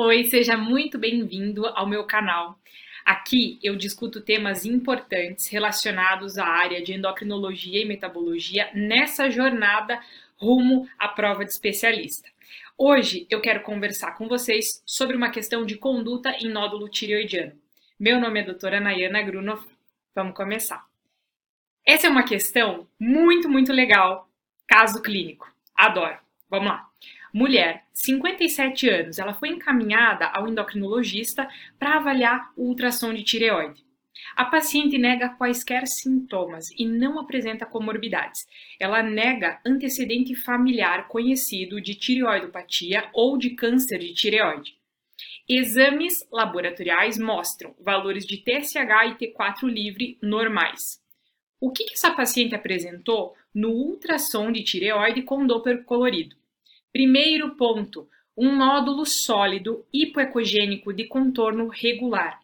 Oi, seja muito bem-vindo ao meu canal. Aqui eu discuto temas importantes relacionados à área de endocrinologia e metabologia nessa jornada rumo à prova de especialista. Hoje eu quero conversar com vocês sobre uma questão de conduta em nódulo tireoidiano. Meu nome é doutora Nayana Grunov. Vamos começar. Essa é uma questão muito, muito legal. Caso clínico. Adoro. Vamos lá. Mulher, 57 anos, ela foi encaminhada ao endocrinologista para avaliar o ultrassom de tireoide. A paciente nega quaisquer sintomas e não apresenta comorbidades. Ela nega antecedente familiar conhecido de tireoidopatia ou de câncer de tireoide. Exames laboratoriais mostram valores de TSH e T4 livre normais. O que essa paciente apresentou no ultrassom de tireoide com Doppler colorido? Primeiro ponto, um nódulo sólido hipoecogênico de contorno regular,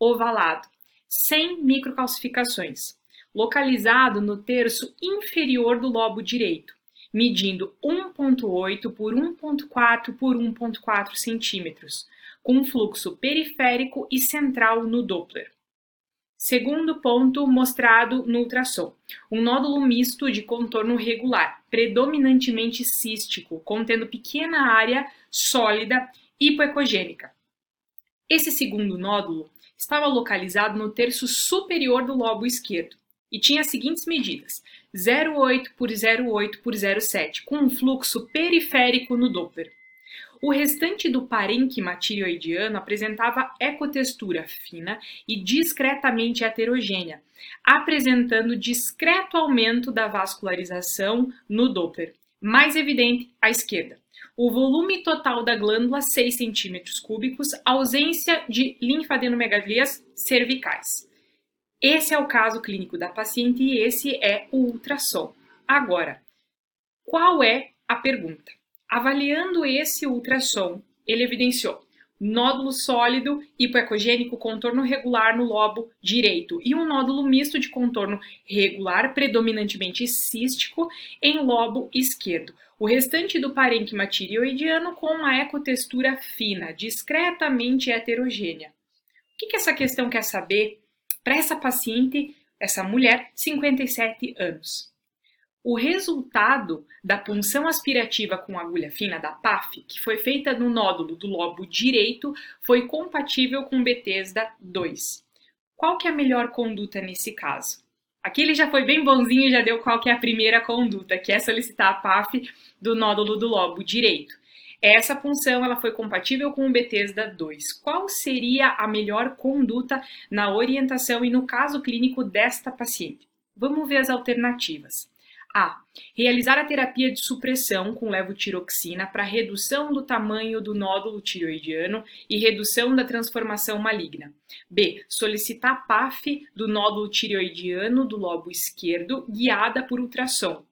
ovalado, sem microcalcificações, localizado no terço inferior do lobo direito, medindo 1.8 por 1.4 por 1.4 centímetros, com fluxo periférico e central no Doppler. Segundo ponto mostrado no ultrassom, um nódulo misto de contorno regular, predominantemente cístico, contendo pequena área sólida hipoecogênica. Esse segundo nódulo estava localizado no terço superior do lobo esquerdo e tinha as seguintes medidas: 0,8 por 0,8 por 0,7, com um fluxo periférico no Doppler. O restante do parênquima tireoidiano apresentava ecotextura fina e discretamente heterogênea, apresentando discreto aumento da vascularização no Doppler, mais evidente à esquerda. O volume total da glândula 6 cm cúbicos, ausência de linfadenomegalias cervicais. Esse é o caso clínico da paciente e esse é o ultrassom. Agora, qual é a pergunta? Avaliando esse ultrassom, ele evidenciou nódulo sólido hipoecogênico contorno regular no lobo direito e um nódulo misto de contorno regular, predominantemente cístico, em lobo esquerdo. O restante do parênquima tireoidiano com uma ecotextura fina, discretamente heterogênea. O que, que essa questão quer saber para essa paciente, essa mulher, 57 anos? O resultado da punção aspirativa com agulha fina da PAF, que foi feita no nódulo do lobo direito, foi compatível com Bethesda 2. Qual que é a melhor conduta nesse caso? Aqui ele já foi bem bonzinho e já deu qual que é a primeira conduta, que é solicitar a PAF do nódulo do lobo direito. Essa punção ela foi compatível com o Bethesda 2. Qual seria a melhor conduta na orientação e no caso clínico desta paciente? Vamos ver as alternativas. A. Realizar a terapia de supressão com levotiroxina para redução do tamanho do nódulo tiroidiano e redução da transformação maligna. B. Solicitar PAF do nódulo tiroidiano do lobo esquerdo guiada por ultrassom.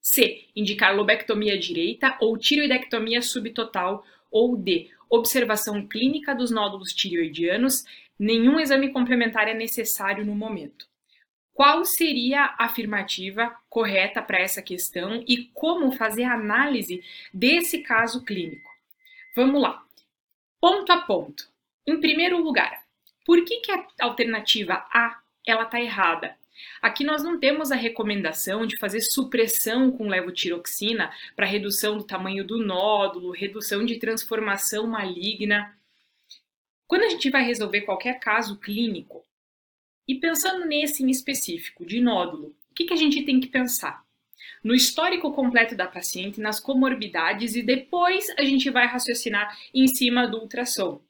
C. Indicar lobectomia direita ou tiroidectomia subtotal. Ou D. Observação clínica dos nódulos tiroidianos. Nenhum exame complementar é necessário no momento. Qual seria a afirmativa correta para essa questão e como fazer a análise desse caso clínico? Vamos lá. Ponto a ponto. Em primeiro lugar, por que, que a alternativa A ela está errada? Aqui nós não temos a recomendação de fazer supressão com levotiroxina para redução do tamanho do nódulo, redução de transformação maligna. Quando a gente vai resolver qualquer caso clínico, e pensando nesse em específico, de nódulo, o que, que a gente tem que pensar? No histórico completo da paciente, nas comorbidades e depois a gente vai raciocinar em cima do ultrassom.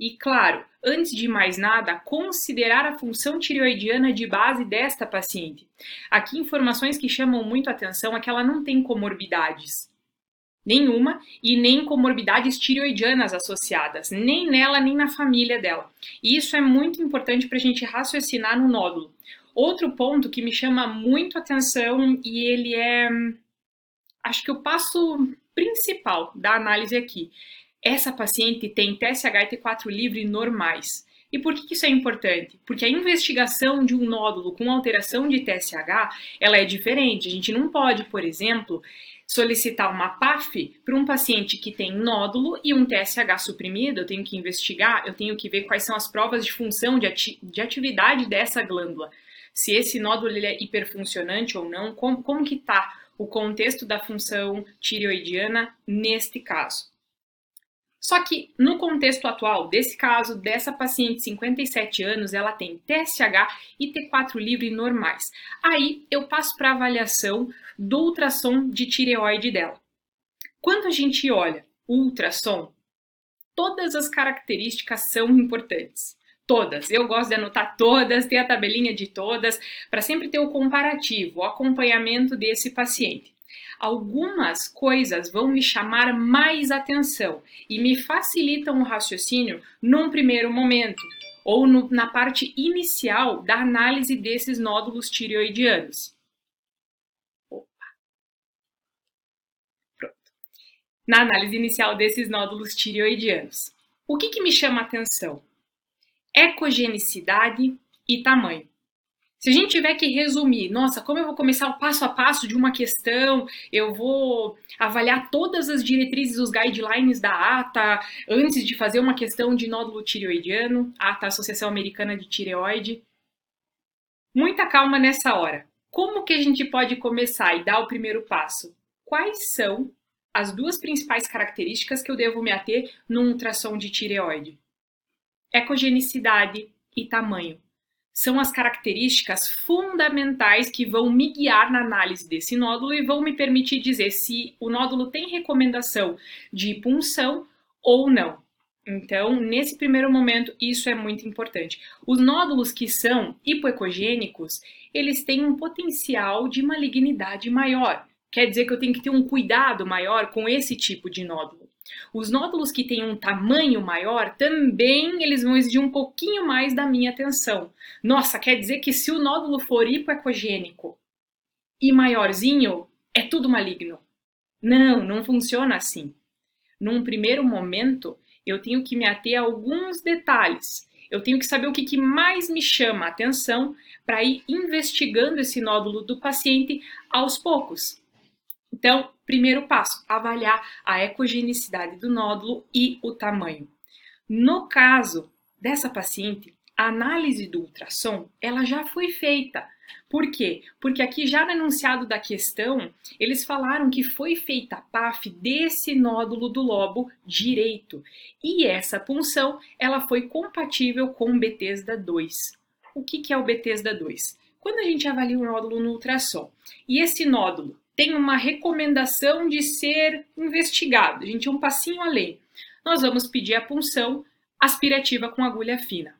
E claro, antes de mais nada, considerar a função tireoidiana de base desta paciente. Aqui informações que chamam muito atenção é que ela não tem comorbidades nenhuma e nem comorbidades tireoidianas associadas, nem nela nem na família dela. E isso é muito importante para a gente raciocinar no nódulo. Outro ponto que me chama muito atenção e ele é, acho que o passo principal da análise aqui. Essa paciente tem TSH e T4 livre normais. E por que isso é importante? Porque a investigação de um nódulo com alteração de TSH, ela é diferente. A gente não pode, por exemplo, solicitar uma PAF para um paciente que tem nódulo e um TSH suprimido, eu tenho que investigar, eu tenho que ver quais são as provas de função, de, ati de atividade dessa glândula. Se esse nódulo é hiperfuncionante ou não, como, como que está o contexto da função tireoidiana neste caso. Só que no contexto atual desse caso, dessa paciente de 57 anos, ela tem TSH e T4 livre normais. Aí eu passo para avaliação do ultrassom de tireoide dela. Quando a gente olha ultrassom, todas as características são importantes. Todas. Eu gosto de anotar todas, ter a tabelinha de todas, para sempre ter o comparativo, o acompanhamento desse paciente algumas coisas vão me chamar mais atenção e me facilitam o raciocínio num primeiro momento ou no, na parte inicial da análise desses nódulos tireoidianos. Na análise inicial desses nódulos tireoidianos. O que, que me chama atenção? Ecogenicidade e tamanho. Se a gente tiver que resumir, nossa, como eu vou começar o passo a passo de uma questão, eu vou avaliar todas as diretrizes, os guidelines da ATA antes de fazer uma questão de nódulo tireoidiano, ATA, Associação Americana de Tireoide. Muita calma nessa hora. Como que a gente pode começar e dar o primeiro passo? Quais são as duas principais características que eu devo me ater num ultrassom de tireoide? Ecogenicidade e tamanho são as características fundamentais que vão me guiar na análise desse nódulo e vão me permitir dizer se o nódulo tem recomendação de punção ou não. Então, nesse primeiro momento, isso é muito importante. Os nódulos que são hipoecogênicos, eles têm um potencial de malignidade maior. Quer dizer que eu tenho que ter um cuidado maior com esse tipo de nódulo. Os nódulos que têm um tamanho maior também eles vão exigir um pouquinho mais da minha atenção. Nossa, quer dizer que se o nódulo for hipoecogênico e maiorzinho, é tudo maligno. Não, não funciona assim. Num primeiro momento, eu tenho que me ater a alguns detalhes. Eu tenho que saber o que, que mais me chama a atenção para ir investigando esse nódulo do paciente aos poucos. Então, primeiro passo, avaliar a ecogenicidade do nódulo e o tamanho. No caso dessa paciente, a análise do ultrassom, ela já foi feita. Por quê? Porque aqui já no enunciado da questão, eles falaram que foi feita a PAF desse nódulo do lobo direito. E essa punção, ela foi compatível com o Bethesda 2. O que, que é o Bethesda 2? Quando a gente avalia o nódulo no ultrassom, e esse nódulo tem uma recomendação de ser investigado. A gente é um passinho além. Nós vamos pedir a punção aspirativa com agulha fina.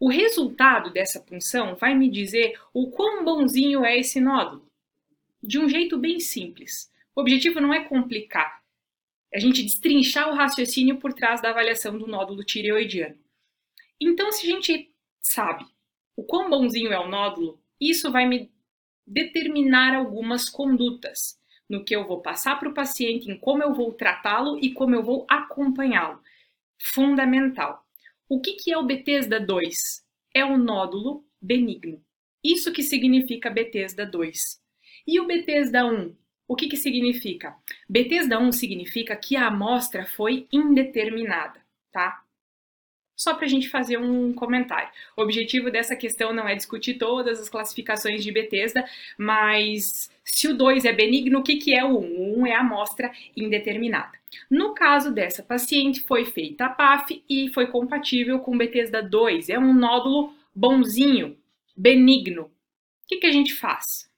O resultado dessa punção vai me dizer o quão bonzinho é esse nódulo. De um jeito bem simples. O objetivo não é complicar, é a gente destrinchar o raciocínio por trás da avaliação do nódulo tireoidiano. Então, se a gente sabe o quão bonzinho é o nódulo, isso vai me determinar algumas condutas no que eu vou passar para o paciente, em como eu vou tratá-lo e como eu vou acompanhá-lo. Fundamental. O que, que é o Bethesda 2? É o nódulo benigno. Isso que significa Bethesda 2. E o Bethesda 1? O que, que significa? Bethesda 1 significa que a amostra foi indeterminada, tá? Só para a gente fazer um comentário. O objetivo dessa questão não é discutir todas as classificações de Bethesda, mas se o 2 é benigno, o que, que é o 1? Um? O 1 um é amostra indeterminada. No caso dessa paciente, foi feita a PAF e foi compatível com Bethesda 2. É um nódulo bonzinho, benigno. O que, que a gente faz?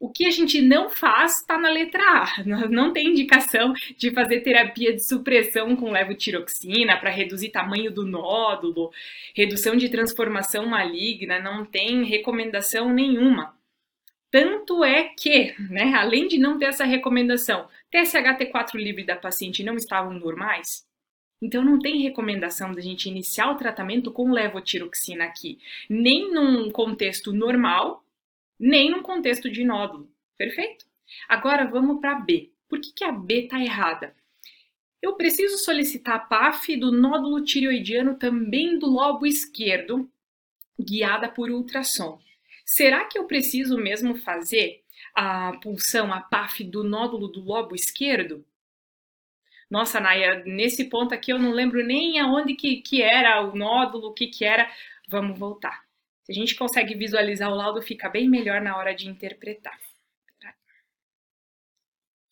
O que a gente não faz está na letra A. Não tem indicação de fazer terapia de supressão com levotiroxina para reduzir tamanho do nódulo, redução de transformação maligna, não tem recomendação nenhuma. Tanto é que, né, além de não ter essa recomendação, TSH-T4 livre da paciente não estavam normais, então não tem recomendação da gente iniciar o tratamento com levotiroxina aqui, nem num contexto normal, nem num contexto de nódulo. Perfeito? Agora vamos para B. Por que, que a B está errada? Eu preciso solicitar a PAF do nódulo tireoidiano também do lobo esquerdo, guiada por ultrassom. Será que eu preciso mesmo fazer a pulsão, a PAF do nódulo do lobo esquerdo? Nossa, Naya, nesse ponto aqui eu não lembro nem aonde que, que era o nódulo, o que que era. Vamos voltar. Se a gente consegue visualizar o laudo, fica bem melhor na hora de interpretar.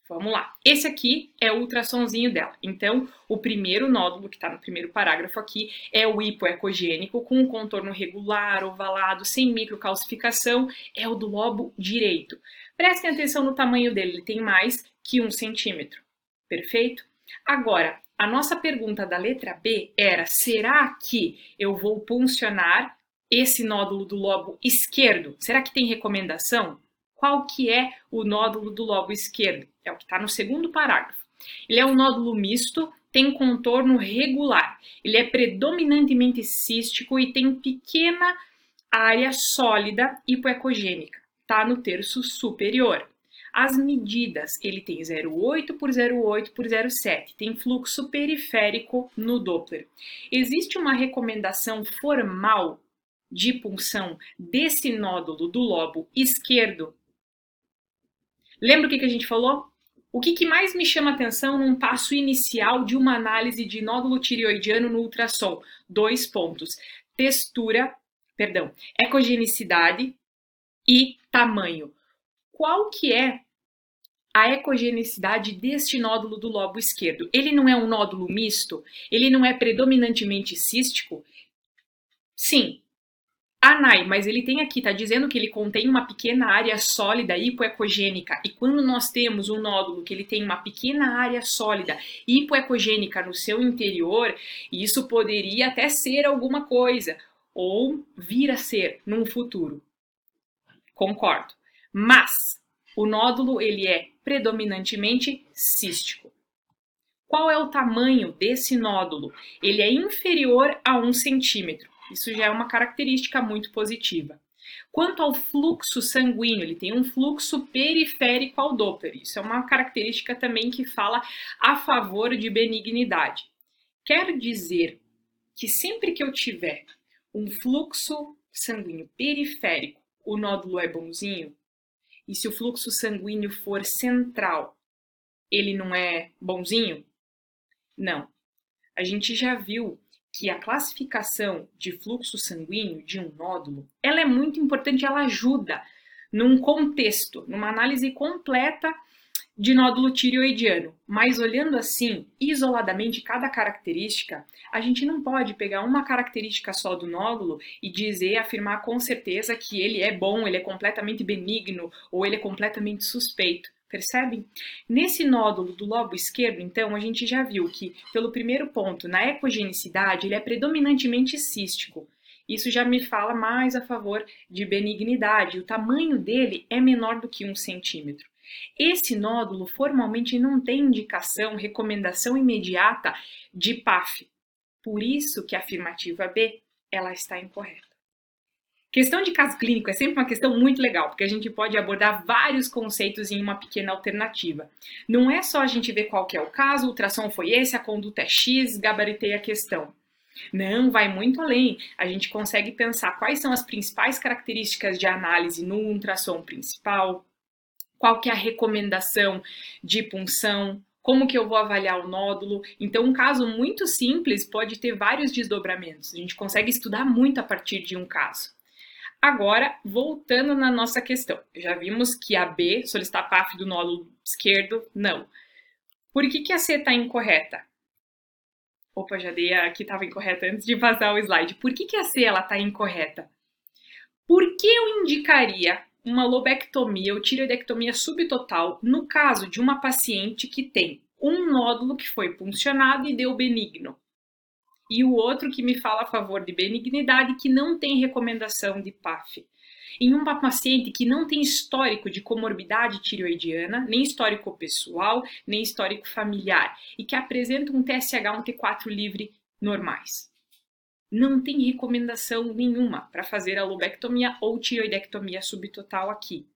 Vamos lá. Esse aqui é o ultrassomzinho dela. Então, o primeiro nódulo, que está no primeiro parágrafo aqui, é o hipoecogênico, com um contorno regular, ovalado, sem microcalcificação, é o do lobo direito. Prestem atenção no tamanho dele, ele tem mais que um centímetro. Perfeito? Agora, a nossa pergunta da letra B era: será que eu vou puncionar esse nódulo do lobo esquerdo? Será que tem recomendação? Qual que é o nódulo do lobo esquerdo? É o que está no segundo parágrafo. Ele é um nódulo misto, tem contorno regular. Ele é predominantemente cístico e tem pequena área sólida hipoecogênica. Está no terço superior. As medidas, ele tem 0,8 por 0,8 por 0,7, tem fluxo periférico no Doppler. Existe uma recomendação formal de punção desse nódulo do lobo esquerdo Lembra o que, que a gente falou? O que, que mais me chama atenção num passo inicial de uma análise de nódulo tireoidiano no ultrassom? Dois pontos: textura, perdão, ecogenicidade e tamanho. Qual que é a ecogenicidade deste nódulo do lobo esquerdo? Ele não é um nódulo misto? Ele não é predominantemente cístico? Sim, ah, Nai, mas ele tem aqui, tá dizendo que ele contém uma pequena área sólida hipoecogênica. E quando nós temos um nódulo que ele tem uma pequena área sólida hipoecogênica no seu interior, isso poderia até ser alguma coisa, ou vir a ser num futuro. Concordo. Mas o nódulo ele é predominantemente cístico. Qual é o tamanho desse nódulo? Ele é inferior a um centímetro. Isso já é uma característica muito positiva. Quanto ao fluxo sanguíneo, ele tem um fluxo periférico ao Doppler. Isso é uma característica também que fala a favor de benignidade. Quer dizer que sempre que eu tiver um fluxo sanguíneo periférico, o nódulo é bonzinho? E se o fluxo sanguíneo for central, ele não é bonzinho? Não. A gente já viu que a classificação de fluxo sanguíneo de um nódulo, ela é muito importante, ela ajuda num contexto, numa análise completa de nódulo tireoidiano. Mas olhando assim, isoladamente cada característica, a gente não pode pegar uma característica só do nódulo e dizer, afirmar com certeza que ele é bom, ele é completamente benigno ou ele é completamente suspeito. Percebem? Nesse nódulo do lobo esquerdo, então, a gente já viu que, pelo primeiro ponto, na ecogenicidade, ele é predominantemente cístico. Isso já me fala mais a favor de benignidade. O tamanho dele é menor do que um centímetro. Esse nódulo formalmente não tem indicação, recomendação imediata de PAF. Por isso que a afirmativa B ela está incorreta. Questão de caso clínico é sempre uma questão muito legal, porque a gente pode abordar vários conceitos em uma pequena alternativa. Não é só a gente ver qual que é o caso, o ultrassom foi esse, a conduta é X, gabaritei a questão. Não, vai muito além. A gente consegue pensar quais são as principais características de análise no ultrassom principal, qual que é a recomendação de punção, como que eu vou avaliar o nódulo. Então, um caso muito simples pode ter vários desdobramentos. A gente consegue estudar muito a partir de um caso. Agora, voltando na nossa questão, já vimos que a B, solicitar PAF do nódulo esquerdo, não. Por que, que a C está incorreta? Opa, já dei a que estava incorreta antes de vazar o slide. Por que, que a C está incorreta? Por que eu indicaria uma lobectomia ou tireoidectomia subtotal no caso de uma paciente que tem um nódulo que foi puncionado e deu benigno? E o outro que me fala a favor de benignidade, que não tem recomendação de PAF. Em uma paciente que não tem histórico de comorbidade tireoidiana, nem histórico pessoal, nem histórico familiar, e que apresenta um TSH, um T4 livre normais. Não tem recomendação nenhuma para fazer a lobectomia ou tireoidectomia subtotal aqui.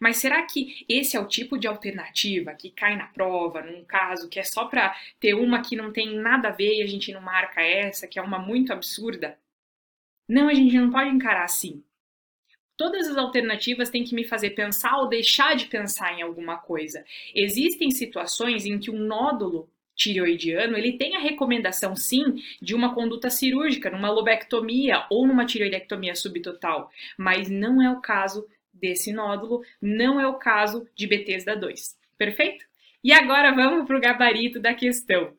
Mas será que esse é o tipo de alternativa que cai na prova, num caso que é só para ter uma que não tem nada a ver e a gente não marca essa, que é uma muito absurda? Não, a gente não pode encarar assim. Todas as alternativas têm que me fazer pensar ou deixar de pensar em alguma coisa. Existem situações em que um nódulo tireoidiano, ele tem a recomendação sim de uma conduta cirúrgica, numa lobectomia ou numa tireoidectomia subtotal, mas não é o caso desse nódulo, não é o caso de Bethesda 2. Perfeito? E agora vamos para o gabarito da questão.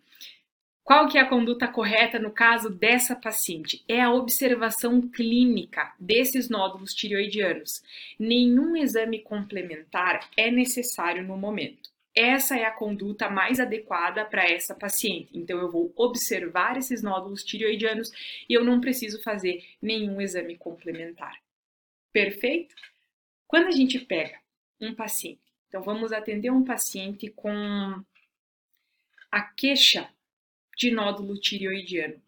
Qual que é a conduta correta no caso dessa paciente? É a observação clínica desses nódulos tireoidianos. Nenhum exame complementar é necessário no momento. Essa é a conduta mais adequada para essa paciente. Então, eu vou observar esses nódulos tireoidianos e eu não preciso fazer nenhum exame complementar. Perfeito? Quando a gente pega um paciente, então vamos atender um paciente com a queixa de nódulo tireoidiano.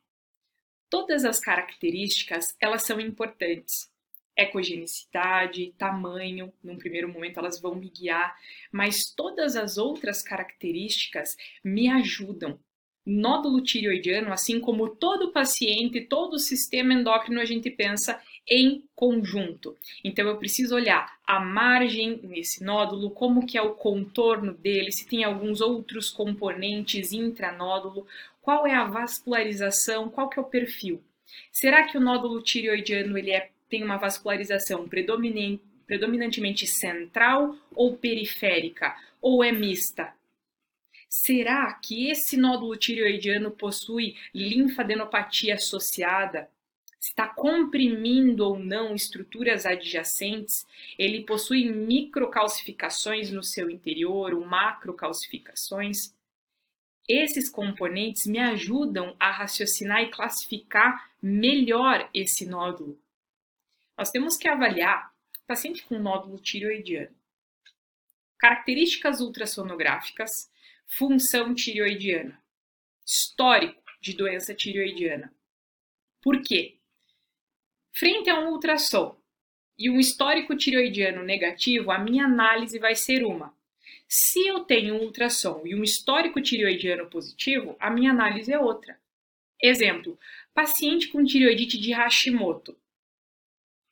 Todas as características, elas são importantes. Ecogenicidade, tamanho, num primeiro momento elas vão me guiar, mas todas as outras características me ajudam. Nódulo tireoidiano, assim como todo paciente, todo sistema endócrino, a gente pensa em conjunto. Então eu preciso olhar a margem nesse nódulo, como que é o contorno dele, se tem alguns outros componentes intranódulo, qual é a vascularização, qual que é o perfil. Será que o nódulo tireoidiano ele é, tem uma vascularização predominantemente central ou periférica, ou é mista? Será que esse nódulo tireoidiano possui linfadenopatia associada? Está comprimindo ou não estruturas adjacentes, ele possui microcalcificações no seu interior ou macrocalcificações. Esses componentes me ajudam a raciocinar e classificar melhor esse nódulo. Nós temos que avaliar paciente com nódulo tireoidiano. Características ultrassonográficas, função tireoidiana, histórico de doença tireoidiana. Por quê? Frente a um ultrassom e um histórico tireoidiano negativo, a minha análise vai ser uma. Se eu tenho um ultrassom e um histórico tireoidiano positivo, a minha análise é outra. Exemplo: paciente com tireoidite de Hashimoto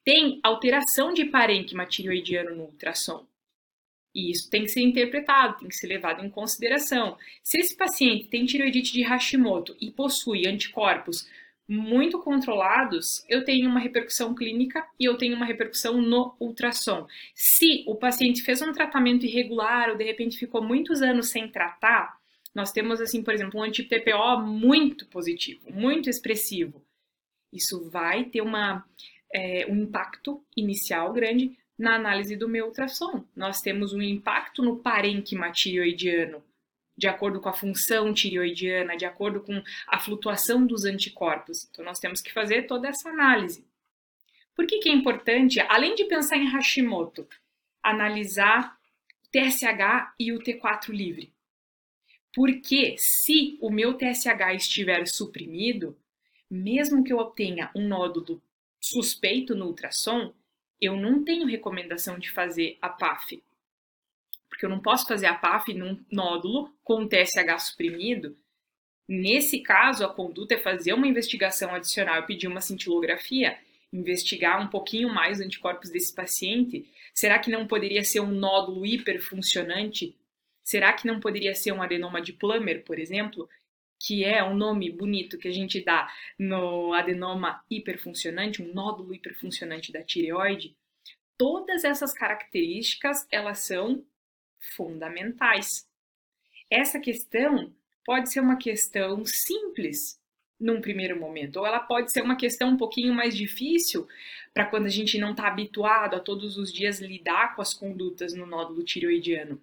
tem alteração de parênquima tireoidiano no ultrassom. E isso tem que ser interpretado, tem que ser levado em consideração. Se esse paciente tem tireoidite de Hashimoto e possui anticorpos muito controlados, eu tenho uma repercussão clínica e eu tenho uma repercussão no ultrassom. Se o paciente fez um tratamento irregular ou de repente ficou muitos anos sem tratar, nós temos assim, por exemplo, um anti-TPO muito positivo, muito expressivo. Isso vai ter uma, é, um impacto inicial grande na análise do meu ultrassom. Nós temos um impacto no parênquima tireoidiano, de acordo com a função tireoidiana, de acordo com a flutuação dos anticorpos. Então, nós temos que fazer toda essa análise. Por que, que é importante, além de pensar em Hashimoto, analisar o TSH e o T4 livre? Porque se o meu TSH estiver suprimido, mesmo que eu obtenha um nódulo suspeito no ultrassom, eu não tenho recomendação de fazer a PAF, porque eu não posso fazer a PAF num nódulo com TSH suprimido. Nesse caso, a conduta é fazer uma investigação adicional pedir uma cintilografia, investigar um pouquinho mais os anticorpos desse paciente. Será que não poderia ser um nódulo hiperfuncionante? Será que não poderia ser um adenoma de Plummer, por exemplo, que é um nome bonito que a gente dá no adenoma hiperfuncionante, um nódulo hiperfuncionante da tireoide? Todas essas características, elas são fundamentais. Essa questão pode ser uma questão simples num primeiro momento, ou ela pode ser uma questão um pouquinho mais difícil para quando a gente não está habituado a todos os dias lidar com as condutas no nódulo tireoidiano.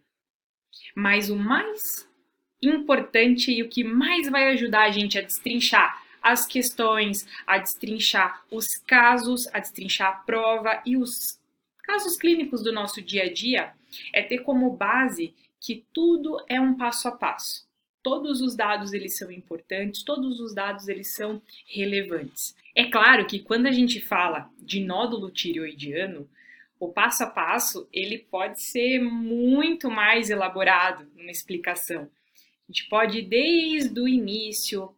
Mas o mais importante e o que mais vai ajudar a gente a destrinchar as questões, a destrinchar os casos, a destrinchar a prova e os casos clínicos do nosso dia a dia é ter como base que tudo é um passo a passo. Todos os dados eles são importantes, todos os dados eles são relevantes. É claro que quando a gente fala de nódulo tireoidiano, o passo a passo ele pode ser muito mais elaborado numa explicação. A gente pode ir desde o início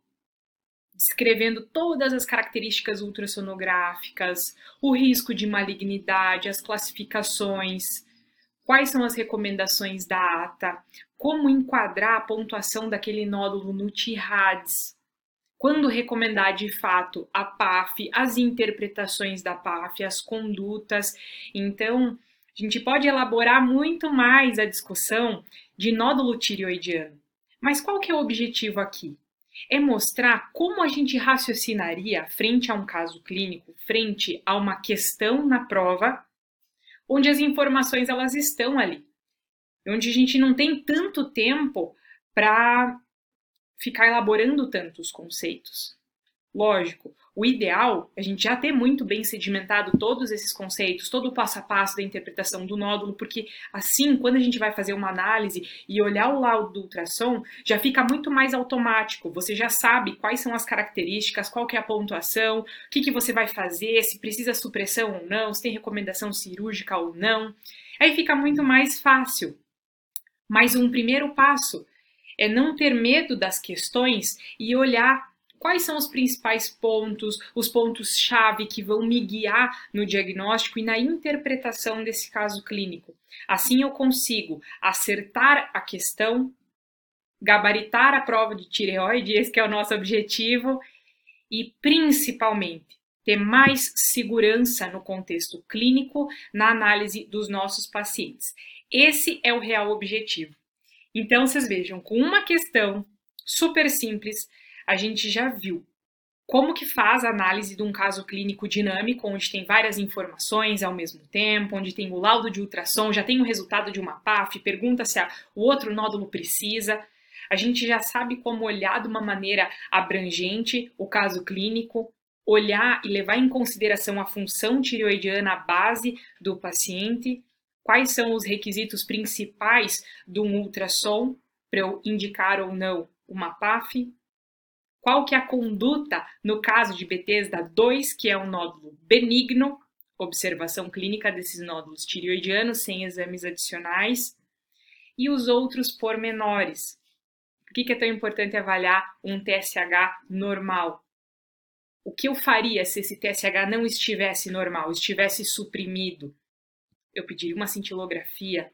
descrevendo todas as características ultrassonográficas, o risco de malignidade, as classificações, quais são as recomendações da ata, como enquadrar a pontuação daquele nódulo no TIRADS, quando recomendar de fato a PAF, as interpretações da PAF, as condutas. Então, a gente pode elaborar muito mais a discussão de nódulo tireoidiano. Mas qual que é o objetivo aqui? É mostrar como a gente raciocinaria frente a um caso clínico, frente a uma questão na prova, onde as informações elas estão ali, onde a gente não tem tanto tempo para ficar elaborando tantos conceitos. Lógico, o ideal é a gente já ter muito bem sedimentado todos esses conceitos, todo o passo a passo da interpretação do nódulo, porque assim, quando a gente vai fazer uma análise e olhar o laudo do ultrassom, já fica muito mais automático. Você já sabe quais são as características, qual que é a pontuação, o que, que você vai fazer, se precisa supressão ou não, se tem recomendação cirúrgica ou não. Aí fica muito mais fácil. Mas um primeiro passo é não ter medo das questões e olhar quais são os principais pontos, os pontos-chave que vão me guiar no diagnóstico e na interpretação desse caso clínico. Assim eu consigo acertar a questão, gabaritar a prova de tireoide, esse é o nosso objetivo, e principalmente ter mais segurança no contexto clínico na análise dos nossos pacientes. Esse é o real objetivo. Então, vocês vejam, com uma questão super simples, a gente já viu como que faz a análise de um caso clínico dinâmico, onde tem várias informações ao mesmo tempo, onde tem o laudo de ultrassom, já tem o resultado de uma PAF, pergunta se a, o outro nódulo precisa. A gente já sabe como olhar de uma maneira abrangente o caso clínico, olhar e levar em consideração a função tireoidiana base do paciente, quais são os requisitos principais de um ultrassom para eu indicar ou não uma PAF, qual que é a conduta no caso de Bethesda 2, que é um nódulo benigno, observação clínica desses nódulos tireoidianos sem exames adicionais, e os outros pormenores. Por que, que é tão importante avaliar um TSH normal? O que eu faria se esse TSH não estivesse normal, estivesse suprimido? Eu pediria uma cintilografia,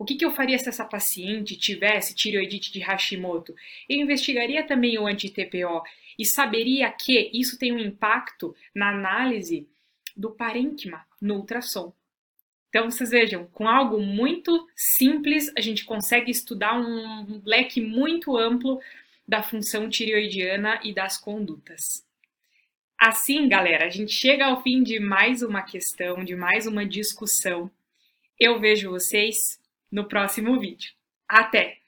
o que, que, eu faria se essa paciente tivesse tireoidite de Hashimoto? Eu investigaria também o anti-TPO e saberia que isso tem um impacto na análise do parênquima no ultrassom. Então, vocês vejam, com algo muito simples, a gente consegue estudar um leque muito amplo da função tireoidiana e das condutas. Assim, galera, a gente chega ao fim de mais uma questão, de mais uma discussão. Eu vejo vocês no próximo vídeo. Até!